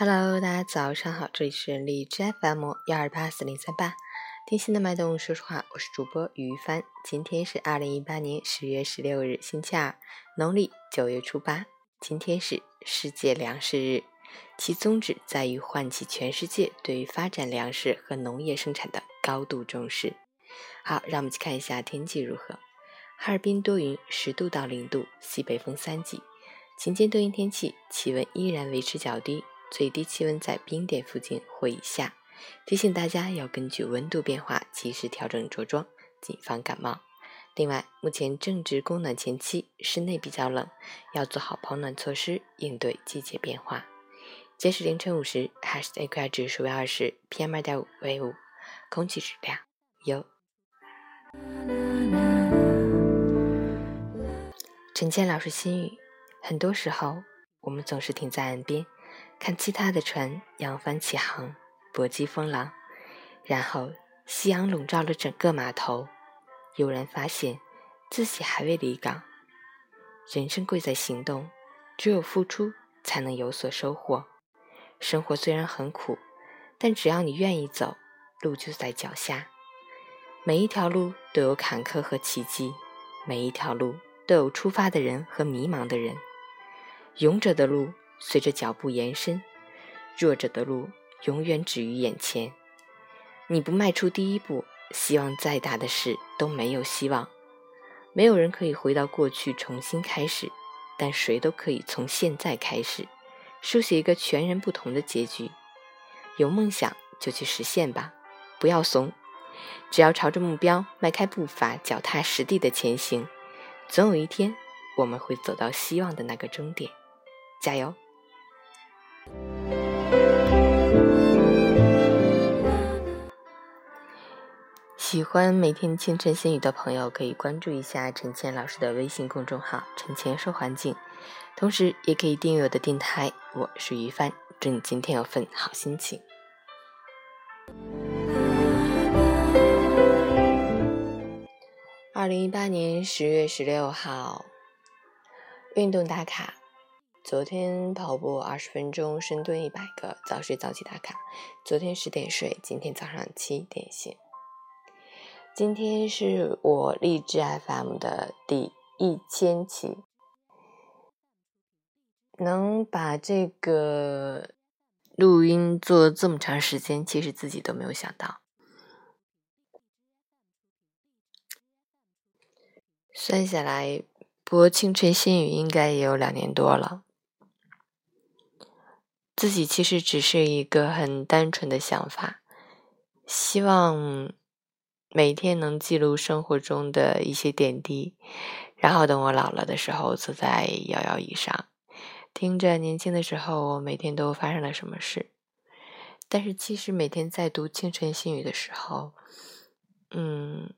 Hello，大家早上好，这里是荔枝 FM 幺二八四零三八，听心的脉动，说实话，我是主播于帆。今天是二零一八年十月十六日，星期二，农历九月初八。今天是世界粮食日，其宗旨在于唤起全世界对于发展粮食和农业生产的高度重视。好，让我们去看一下天气如何。哈尔滨多云，十度到零度，西北风三级。晴间多云天气，气温依然维持较低，最低气温在冰点附近或以下。提醒大家要根据温度变化及时调整着装，谨防感冒。另外，目前正值供暖前期，室内比较冷，要做好保暖措施，应对季节变化。截止凌晨五时，海市 AQI 指数为二十，PM 二点五为五，空气质量优。陈倩老师心语：很多时候，我们总是停在岸边，看其他的船扬帆起航，搏击风浪，然后夕阳笼罩了整个码头，悠然发现自己还未离港。人生贵在行动，只有付出才能有所收获。生活虽然很苦，但只要你愿意走，路就在脚下。每一条路都有坎坷和奇迹，每一条路。都有出发的人和迷茫的人，勇者的路随着脚步延伸，弱者的路永远止于眼前。你不迈出第一步，希望再大的事都没有希望。没有人可以回到过去重新开始，但谁都可以从现在开始，书写一个全然不同的结局。有梦想就去实现吧，不要怂，只要朝着目标迈开步伐，脚踏实地的前行。总有一天，我们会走到希望的那个终点，加油！喜欢每天清晨心语的朋友，可以关注一下陈倩老师的微信公众号“陈倩说环境”，同时也可以订阅我的电台。我是于帆，祝你今天有份好心情。二零一八年十月十六号，运动打卡。昨天跑步二十分钟，深蹲一百个，早睡早起打卡。昨天十点睡，今天早上七点醒。今天是我励志 FM 的第一千期，能把这个录音做这么长时间，其实自己都没有想到。算下来，播青春心语应该也有两年多了。自己其实只是一个很单纯的想法，希望每天能记录生活中的一些点滴，然后等我老了的时候，坐在摇摇椅上，听着年轻的时候我每天都发生了什么事。但是其实每天在读清晨心语的时候，嗯。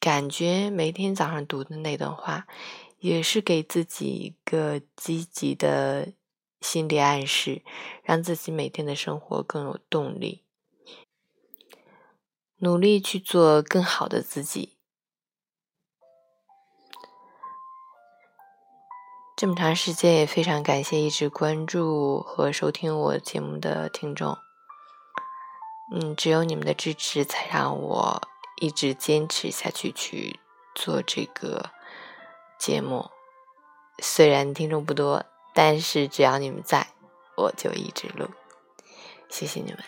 感觉每天早上读的那段话，也是给自己一个积极的心理暗示，让自己每天的生活更有动力，努力去做更好的自己。这么长时间，也非常感谢一直关注和收听我节目的听众。嗯，只有你们的支持，才让我。一直坚持下去去做这个节目，虽然听众不多，但是只要你们在我就一直录。谢谢你们。